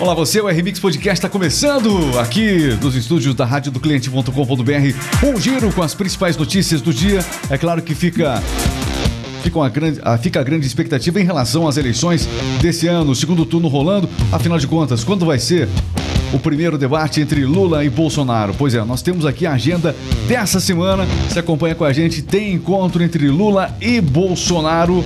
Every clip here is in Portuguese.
Olá você, o RMix Podcast está começando aqui nos estúdios da rádio do cliente.com.br. Um giro com as principais notícias do dia. É claro que fica Fica, uma grande, ah, fica a grande expectativa em relação às eleições desse ano, segundo turno rolando. Afinal de contas, quando vai ser o primeiro debate entre Lula e Bolsonaro? Pois é, nós temos aqui a agenda dessa semana. Se acompanha com a gente, tem encontro entre Lula e Bolsonaro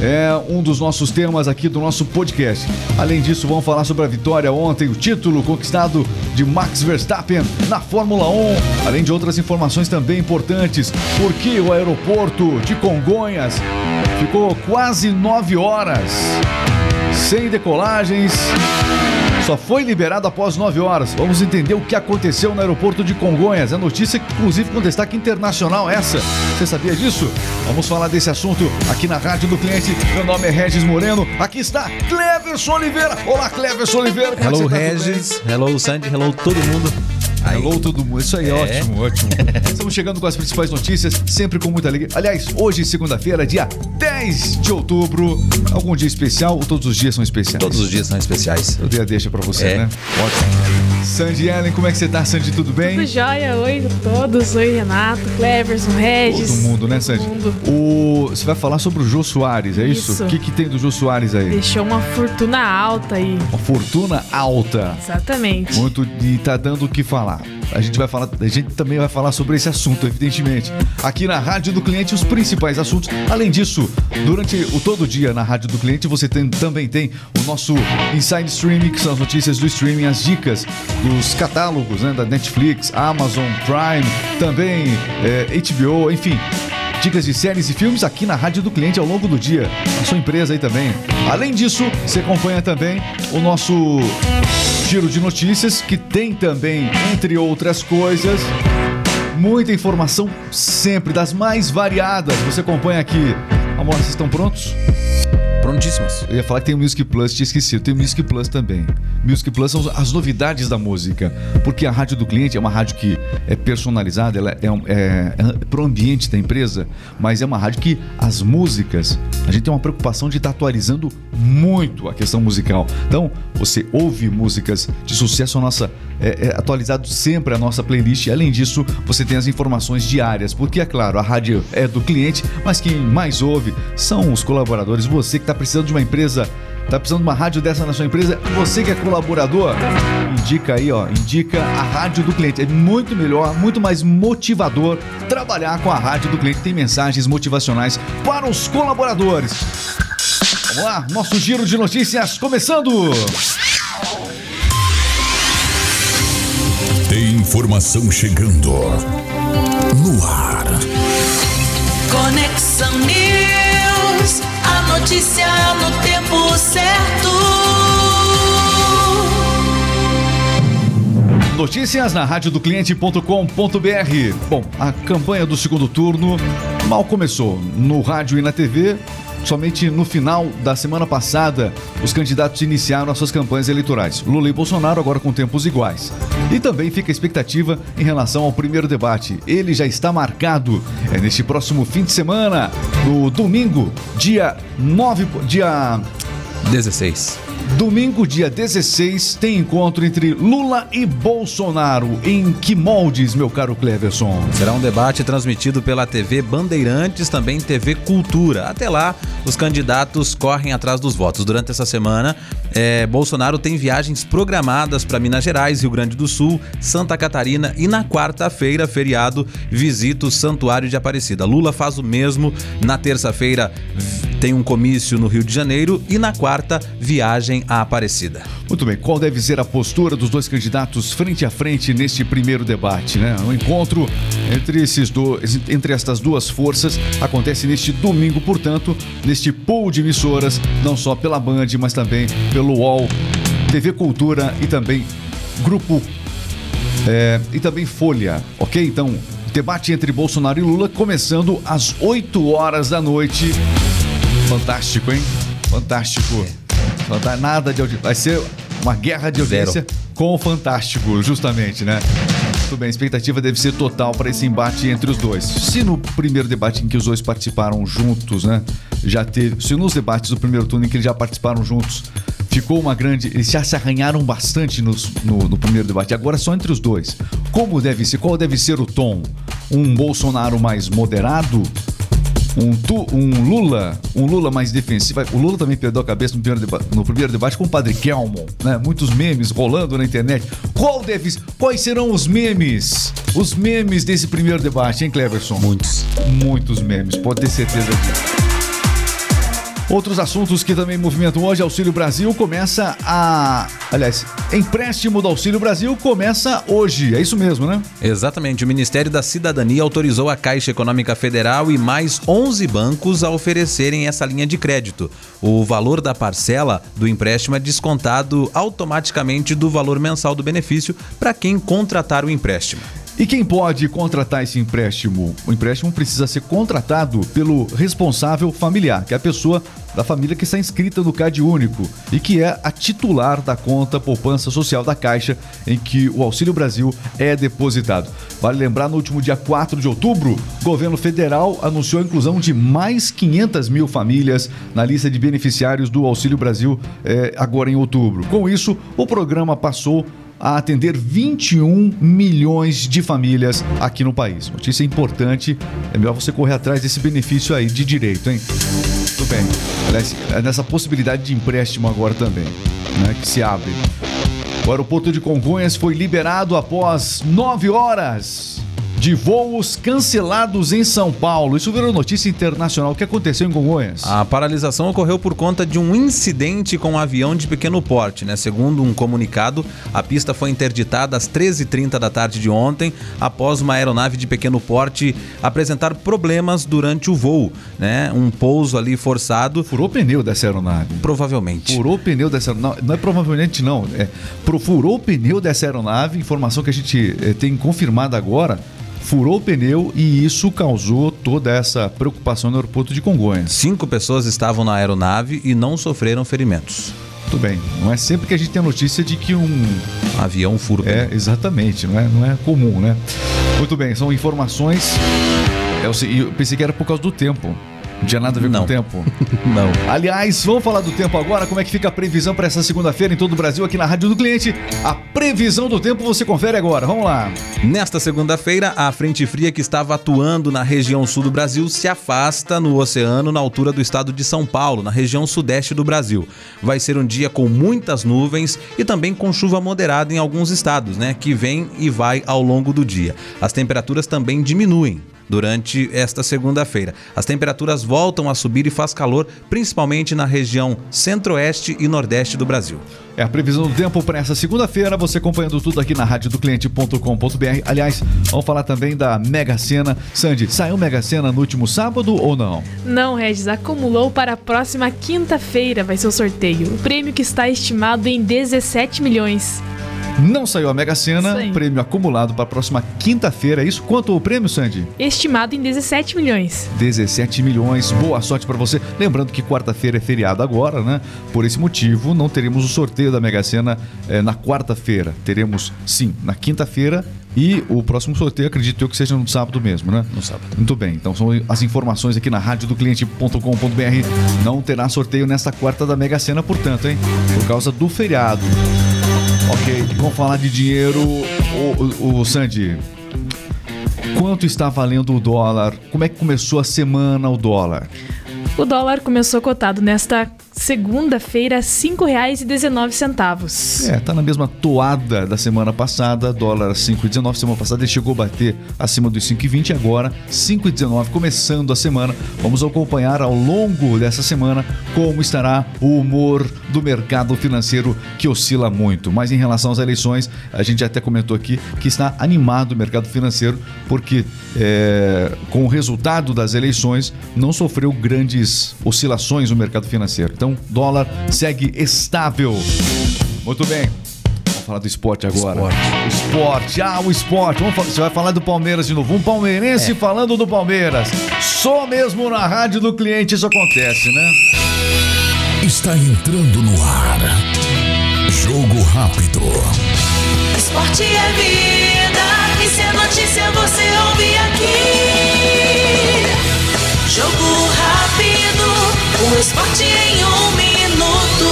é um dos nossos temas aqui do nosso podcast. Além disso, vamos falar sobre a vitória ontem, o título conquistado de Max Verstappen na Fórmula 1, além de outras informações também importantes, porque o aeroporto de Congonhas ficou quase nove horas sem decolagens só foi liberado após 9 horas. Vamos entender o que aconteceu no aeroporto de Congonhas. É notícia, inclusive, com destaque internacional essa. Você sabia disso? Vamos falar desse assunto aqui na Rádio do Cliente. Meu nome é Regis Moreno. Aqui está Cleverson Oliveira. Olá, Cleverson Oliveira. Como é hello, tá? Regis. Hello, Sandy. Hello, todo mundo. Aí. Hello, todo mundo. Isso aí, é. ótimo, ótimo. Estamos chegando com as principais notícias, sempre com muita alegria. Aliás, hoje, segunda-feira, dia 10 de outubro. Algum dia especial ou todos os dias são especiais? Todos os dias são especiais. Eu dei a deixa pra você, é. né? Ótimo. Sandy Ellen, como é que você tá, Sandy? Tudo bem? Tudo jóia. Oi a todos. Oi, Renato, Cleverson, Regis. Todo mundo, né, Sandy? Todo mundo. O... Você vai falar sobre o Jô Soares, é isso? isso? O que, que tem do Jô Soares aí? Deixou uma fortuna alta aí. Uma fortuna alta. Exatamente. Muito e tá dando o que falar. A gente vai falar, a gente também vai falar sobre esse assunto, evidentemente. Aqui na Rádio do Cliente, os principais assuntos. Além disso, durante o todo dia na Rádio do Cliente, você tem, também tem o nosso Inside Streaming, que são as notícias do streaming, as dicas dos catálogos né, da Netflix, Amazon Prime, também é, HBO, enfim dicas de séries e filmes aqui na Rádio do Cliente ao longo do dia. A sua empresa aí também. Além disso, você acompanha também o nosso giro de notícias, que tem também, entre outras coisas, muita informação sempre das mais variadas. Você acompanha aqui. Amor, vocês estão prontos? Eu ia falar que tem o Music Plus, tinha esquecido. Tem o Music Plus também. Music Plus são as novidades da música. Porque a rádio do cliente é uma rádio que é personalizada, ela é, é, é pro ambiente da empresa, mas é uma rádio que as músicas, a gente tem uma preocupação de estar tá atualizando muito a questão musical. Então, você ouve músicas de sucesso, a nossa é, é atualizado sempre a nossa playlist. Além disso, você tem as informações diárias, porque é claro, a rádio é do cliente, mas quem mais ouve são os colaboradores. Você que está precisando de uma empresa Tá precisando de uma rádio dessa na sua empresa? Você que é colaborador, indica aí, ó, indica a rádio do cliente. É muito melhor, muito mais motivador trabalhar com a rádio do cliente. Tem mensagens motivacionais para os colaboradores. Vamos lá, nosso giro de notícias começando. Informação chegando no ar. Conexão News, a notícia no tempo certo. Notícias na rádio do cliente.com.br. Bom, a campanha do segundo turno mal começou no rádio e na TV. Somente no final da semana passada, os candidatos iniciaram as suas campanhas eleitorais. Lula e Bolsonaro agora com tempos iguais. E também fica a expectativa em relação ao primeiro debate. Ele já está marcado. É neste próximo fim de semana, no domingo, dia 9, dia 16. Domingo, dia 16, tem encontro entre Lula e Bolsonaro. Em que moldes, meu caro Cleverson? Será um debate transmitido pela TV Bandeirantes, também TV Cultura. Até lá, os candidatos correm atrás dos votos. Durante essa semana, é, Bolsonaro tem viagens programadas para Minas Gerais, Rio Grande do Sul, Santa Catarina e na quarta-feira, feriado, visita o Santuário de Aparecida. Lula faz o mesmo. Na terça-feira, tem um comício no Rio de Janeiro e na quarta, viagem à Aparecida. Muito bem, qual deve ser a postura dos dois candidatos frente a frente neste primeiro debate, né? O encontro entre esses dois, entre estas duas forças acontece neste domingo, portanto, neste pool de emissoras, não só pela Band, mas também pelo UOL, TV Cultura e também Grupo é, e também Folha, ok? Então, debate entre Bolsonaro e Lula começando às 8 horas da noite Fantástico, hein? Fantástico. Não dá nada de audiência. Vai ser uma guerra de audiência Zero. com o Fantástico, justamente, né? Muito bem, a expectativa deve ser total para esse embate entre os dois. Se no primeiro debate em que os dois participaram juntos, né? Já teve. Se nos debates do primeiro turno em que eles já participaram juntos ficou uma grande. Eles já se arranharam bastante nos- no, no primeiro debate. Agora é só entre os dois. Como deve ser? Qual deve ser o tom? Um Bolsonaro mais moderado? Um, tu- um Lula, um Lula mais defensivo. O Lula também perdeu a cabeça no primeiro, deba- no primeiro debate com o Padre Kelmon, né? Muitos memes rolando na internet. Qual deve, quais serão os memes? Os memes desse primeiro debate, hein, Cleverson? Muitos. Muitos memes, pode ter certeza disso. Outros assuntos que também movimentam hoje, Auxílio Brasil começa a. Aliás, empréstimo do Auxílio Brasil começa hoje. É isso mesmo, né? Exatamente. O Ministério da Cidadania autorizou a Caixa Econômica Federal e mais 11 bancos a oferecerem essa linha de crédito. O valor da parcela do empréstimo é descontado automaticamente do valor mensal do benefício para quem contratar o empréstimo. E quem pode contratar esse empréstimo? O empréstimo precisa ser contratado pelo responsável familiar, que é a pessoa da família que está inscrita no CAD Único e que é a titular da conta poupança social da Caixa, em que o Auxílio Brasil é depositado. Vale lembrar, no último dia 4 de outubro, o governo federal anunciou a inclusão de mais 500 mil famílias na lista de beneficiários do Auxílio Brasil eh, agora em outubro. Com isso, o programa passou a atender 21 milhões de famílias aqui no país. Notícia importante, é melhor você correr atrás desse benefício aí de direito, hein? Tudo bem. Aliás, é nessa possibilidade de empréstimo agora também, né, que se abre. O aeroporto de Congonhas foi liberado após nove horas de voos cancelados em São Paulo. Isso virou notícia internacional. O que aconteceu em Congonhas? A paralisação ocorreu por conta de um incidente com um avião de pequeno porte, né? Segundo um comunicado, a pista foi interditada às 13h30 da tarde de ontem, após uma aeronave de pequeno porte apresentar problemas durante o voo, né? Um pouso ali forçado, Furou o pneu dessa aeronave. provavelmente. Furou o pneu dessa não, não é provavelmente não, é furou o pneu dessa aeronave, informação que a gente eh, tem confirmada agora, furou o pneu e isso causou toda essa preocupação no aeroporto de Congonhas. Cinco pessoas estavam na aeronave e não sofreram ferimentos. Tudo bem, não é sempre que a gente tem notícia de que um Avião furo é exatamente, não é, não é comum, né? Muito bem, são informações. Sei- eu pensei que era por causa do tempo. Não tinha nada a ver com Não. o tempo. Não. Aliás, vamos falar do tempo agora. Como é que fica a previsão para essa segunda-feira em todo o Brasil aqui na Rádio do Cliente? A previsão do tempo você confere agora. Vamos lá. Nesta segunda-feira, a frente fria que estava atuando na região sul do Brasil se afasta no oceano na altura do estado de São Paulo, na região sudeste do Brasil. Vai ser um dia com muitas nuvens e também com chuva moderada em alguns estados, né, que vem e vai ao longo do dia. As temperaturas também diminuem durante esta segunda-feira. As temperaturas voltam a subir e faz calor, principalmente na região centro-oeste e nordeste do Brasil. É a previsão do tempo para essa segunda-feira. Você acompanhando tudo aqui na rádio do cliente.com.br. Aliás, vamos falar também da Mega Sena. Sandy, saiu Mega Sena no último sábado ou não? Não, Regis, acumulou para a próxima quinta-feira vai ser o sorteio. O prêmio que está estimado em 17 milhões. Não saiu a Mega Sena, prêmio acumulado para a próxima quinta-feira. É isso? Quanto o prêmio, Sandy? Estimado em 17 milhões. 17 milhões. Boa sorte para você. Lembrando que quarta-feira é feriado agora, né? Por esse motivo, não teremos o sorteio da Mega Sena eh, na quarta-feira. Teremos, sim, na quinta-feira. E o próximo sorteio, acredito eu que seja no sábado mesmo, né? No sábado. Muito bem, então são as informações aqui na rádio do cliente.com.br. Não terá sorteio nesta quarta da Mega Sena, portanto, hein? Por causa do feriado. Ok, vamos falar de dinheiro. O, o, o Sandy, quanto está valendo o dólar? Como é que começou a semana o dólar? O dólar começou cotado nesta segunda-feira R$ 5,19. É, tá na mesma toada da semana passada, dólar 5,19. Semana passada ele chegou a bater acima dos 5,20, agora 5,19. Começando a semana, vamos acompanhar ao longo dessa semana como estará o humor do mercado financeiro que oscila muito. Mas em relação às eleições, a gente até comentou aqui que está animado o mercado financeiro, porque é, com o resultado das eleições não sofreu grandes oscilações no mercado financeiro. Então, dólar segue estável. Muito bem. Vamos falar do esporte agora. Esporte. O esporte. Ah, o esporte. Vamos falar- você vai falar do Palmeiras de novo. Um palmeirense falando do Palmeiras. Só mesmo na rádio do cliente isso acontece, né? Está entrando no ar. Jogo rápido. Esporte é vida, e se é notícia você ouve aqui. Jogo rápido, o esporte em um minuto.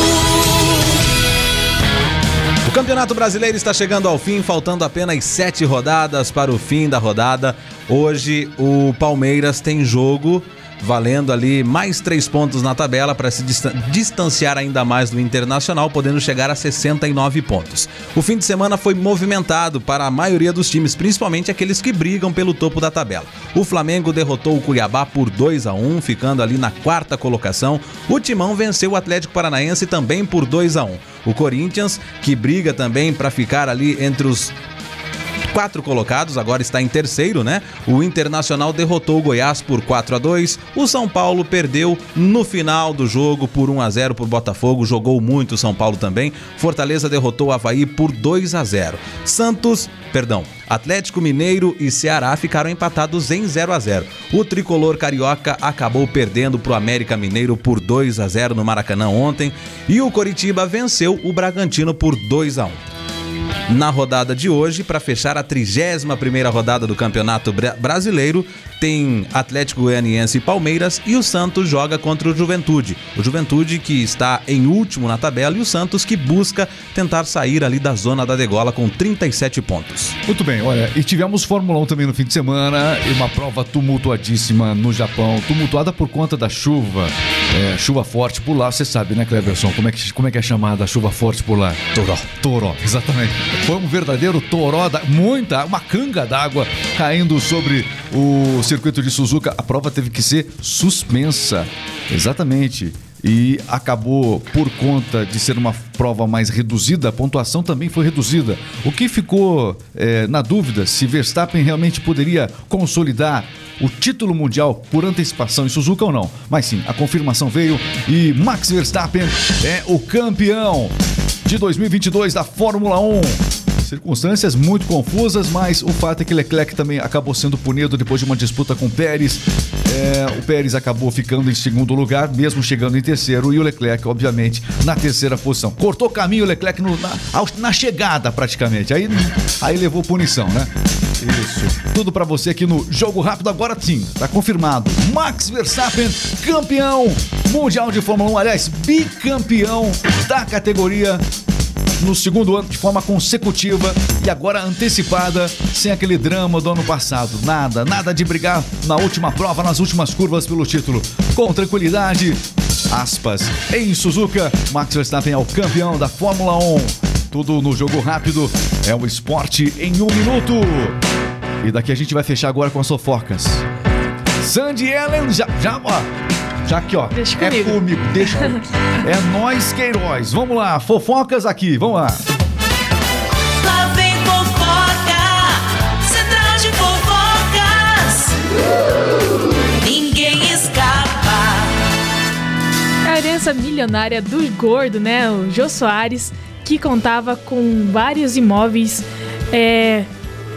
O Campeonato Brasileiro está chegando ao fim, faltando apenas sete rodadas para o fim da rodada. Hoje o Palmeiras tem jogo valendo ali mais três pontos na tabela para se distanciar ainda mais do Internacional, podendo chegar a 69 pontos. O fim de semana foi movimentado para a maioria dos times, principalmente aqueles que brigam pelo topo da tabela. O Flamengo derrotou o Cuiabá por 2 a 1, ficando ali na quarta colocação. O Timão venceu o Atlético Paranaense também por 2 a 1. O Corinthians, que briga também para ficar ali entre os quatro colocados, agora está em terceiro, né? O Internacional derrotou o Goiás por 4 a 2. O São Paulo perdeu no final do jogo por 1 a 0 por Botafogo, jogou muito o São Paulo também. Fortaleza derrotou o Havaí por 2 a 0. Santos, perdão, Atlético Mineiro e Ceará ficaram empatados em 0 a 0. O tricolor carioca acabou perdendo para o América Mineiro por 2 a 0 no Maracanã ontem e o Coritiba venceu o Bragantino por 2 a 1 na rodada de hoje, para fechar a 31 primeira rodada do Campeonato Brasileiro, tem Atlético Goianiense e Palmeiras e o Santos joga contra o Juventude. O Juventude que está em último na tabela e o Santos que busca tentar sair ali da zona da degola com 37 pontos. Muito bem, olha, e tivemos Fórmula 1 também no fim de semana e uma prova tumultuadíssima no Japão, tumultuada por conta da chuva, é, chuva forte por lá, você sabe, né, Cleberson, como é que, como é, que é chamada a chuva forte por lá? Toró. Toró, exatamente. Foi um verdadeiro toró, da, muita, uma canga d'água caindo sobre o circuito de Suzuka. A prova teve que ser suspensa. Exatamente e acabou por conta de ser uma prova mais reduzida, a pontuação também foi reduzida. O que ficou é, na dúvida se Verstappen realmente poderia consolidar o título mundial por antecipação em Suzuka ou não. Mas sim, a confirmação veio e Max Verstappen é o campeão de 2022 da Fórmula 1. Circunstâncias muito confusas, mas o fato é que Leclerc também acabou sendo punido depois de uma disputa com Pérez. É, o Pérez acabou ficando em segundo lugar, mesmo chegando em terceiro, e o Leclerc, obviamente, na terceira posição. Cortou caminho o Leclerc no, na, na, chegada, praticamente. Aí, aí levou punição, né? Isso. Tudo para você aqui no Jogo Rápido. Agora sim, tá confirmado. Max Verstappen, campeão mundial de Fórmula 1, aliás, bicampeão da categoria no segundo ano de forma consecutiva e agora antecipada, sem aquele drama do ano passado. Nada, nada de brigar na última prova, nas últimas curvas pelo título. Com tranquilidade, aspas, em Suzuka, Max Verstappen é o campeão da Fórmula 1. Tudo no jogo rápido, é o esporte em um minuto. E daqui a gente vai fechar agora com as fofocas. Sandy Ellen já, já ó, já aqui, ó. Deixa é comigo. comigo, deixa comigo. é nós Queiroz. Vamos lá, fofocas aqui, vamos lá. Lá vem fofoca, central de fofocas. Ninguém escapa. A herança milionária do gordo, né? O Jô Soares, que contava com vários imóveis. É,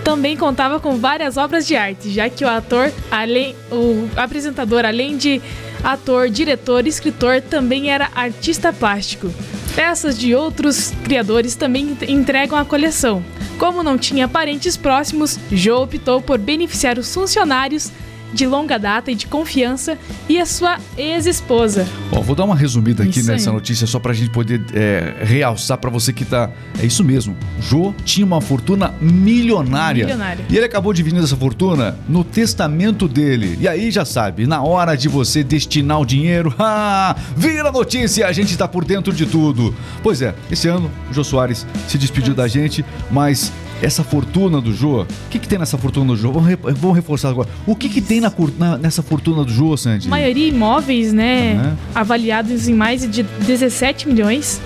também contava com várias obras de arte, já que o ator, além, o apresentador, além de ator, diretor, escritor, também era artista plástico. Peças de outros criadores também entregam a coleção. Como não tinha parentes próximos, Joe optou por beneficiar os funcionários de longa data e de confiança e a sua ex-esposa. Bom, vou dar uma resumida aqui Isso nessa aí. notícia só pra gente poder é, realçar pra você que tá. É isso mesmo. Jô tinha uma fortuna milionária. Milionária. E ele acabou dividindo essa fortuna no testamento dele. E aí já sabe, na hora de você destinar o dinheiro, ah, vira notícia, a gente tá por dentro de tudo. Pois é, esse ano o Jô Soares se despediu da gente, mas essa fortuna do Jô, o que, que tem nessa fortuna do Jô? Vamos, re- vamos reforçar agora. O que, que tem na, na- nessa fortuna do Jô, Sandy? maioria imóveis, né? Aham. Avaliados em mais de 17 milhões.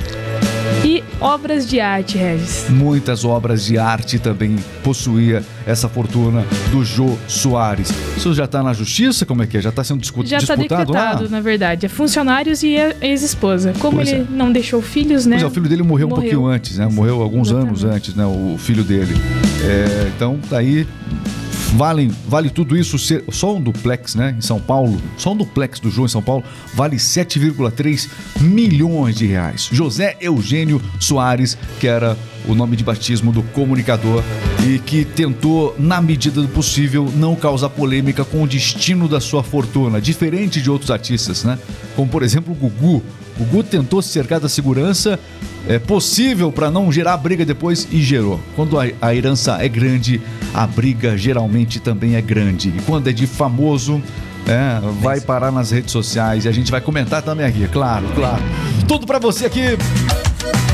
E obras de arte, Regis. Muitas obras de arte também possuía essa fortuna do Jô Soares. Isso já está na justiça? Como é que é? Já está sendo discu- Já está disputado decretado, lá? na verdade. É funcionários e a ex-esposa. Como Pois ele é. não deixou filhos, né? Pois é, o filho dele morreu, um Morreu. pouquinho antes, né? Morreu alguns Exatamente. anos antes, né? O filho dele. É, então, tá aí. Vale, vale tudo isso ser só um duplex, né? Em São Paulo, só um duplex do Jô em São Paulo vale 7,3 milhões de reais. José Eugênio Soares, que era o nome de batismo do comunicador e que tentou, na medida do possível, não causar polêmica com o destino da sua fortuna, diferente de outros artistas, né? Como por exemplo o Gugu. O Gugu tentou se cercar da segurança é, possível para não gerar briga depois e gerou. Quando a, a herança é grande, a briga geralmente também é grande. E quando é de famoso, é, vai parar nas redes sociais e a gente vai comentar também aqui, claro, claro. Tudo para você aqui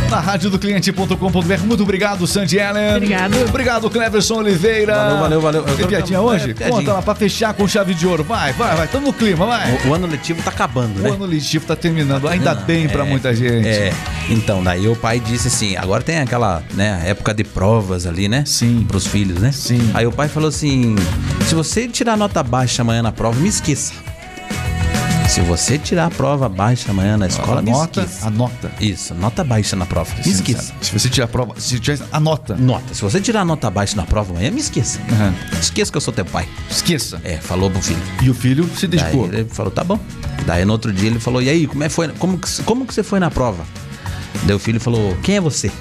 na rádio do cliente.com.br. Muito obrigado, Sandy Ellen. Obrigado. Obrigado, Cleverson Oliveira. Valeu, valeu, valeu. Eu Tem piadinha é, hoje? piadinha. Conta lá pra fechar com chave de ouro. Vai, vai, vai. Tamo no clima, vai. O, o ano letivo tá acabando, O né? ano letivo tá terminando. Ainda Não, bem pra é, muita gente. É. Então, daí o pai disse assim: agora tem aquela, né, época de provas ali, né? Sim. Pros filhos, né? Sim. Aí o pai falou assim: se você tirar nota baixa amanhã na prova, me esqueça. Se você tirar a prova baixa amanhã na escola, me anota, esqueça. anota. Isso, nota baixa na prova. Me esqueça. Se você tirar a prova, se tiver, anota. Nota. Se você tirar a nota baixa na prova amanhã, me esqueça. Aham. Esqueça que eu sou teu pai. Esqueça. É, falou pro filho. E o filho se Daí dedicou. ele falou, tá bom. Daí no outro dia ele falou, e aí, como, é, foi, como, que, como que você foi na prova? Daí o filho falou, quem é você?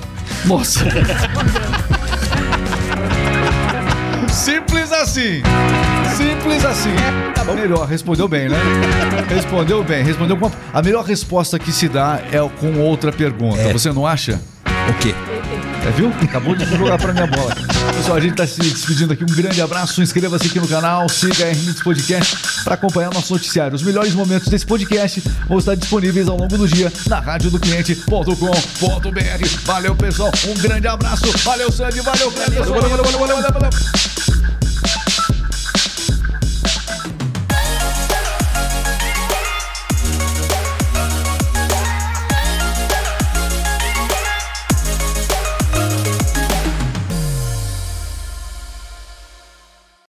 Nossa. Simples assim. Simples assim. Tá bom. Melhor, respondeu bem, né? Respondeu bem, respondeu com. A melhor resposta que se dá é com outra pergunta. É. Você não acha? O quê? É, viu? Acabou de jogar pra minha bola. Pessoal, a gente tá se despedindo aqui. Um grande abraço. Inscreva-se aqui no canal. Siga a RMix Podcast para acompanhar nosso noticiário. Os melhores momentos desse podcast vão estar disponíveis ao longo do dia na rádio do cliente.com.br. Valeu, pessoal. Um grande abraço. Valeu, Sandy. Valeu, Cleber. Valeu, valeu, valeu, valeu, valeu.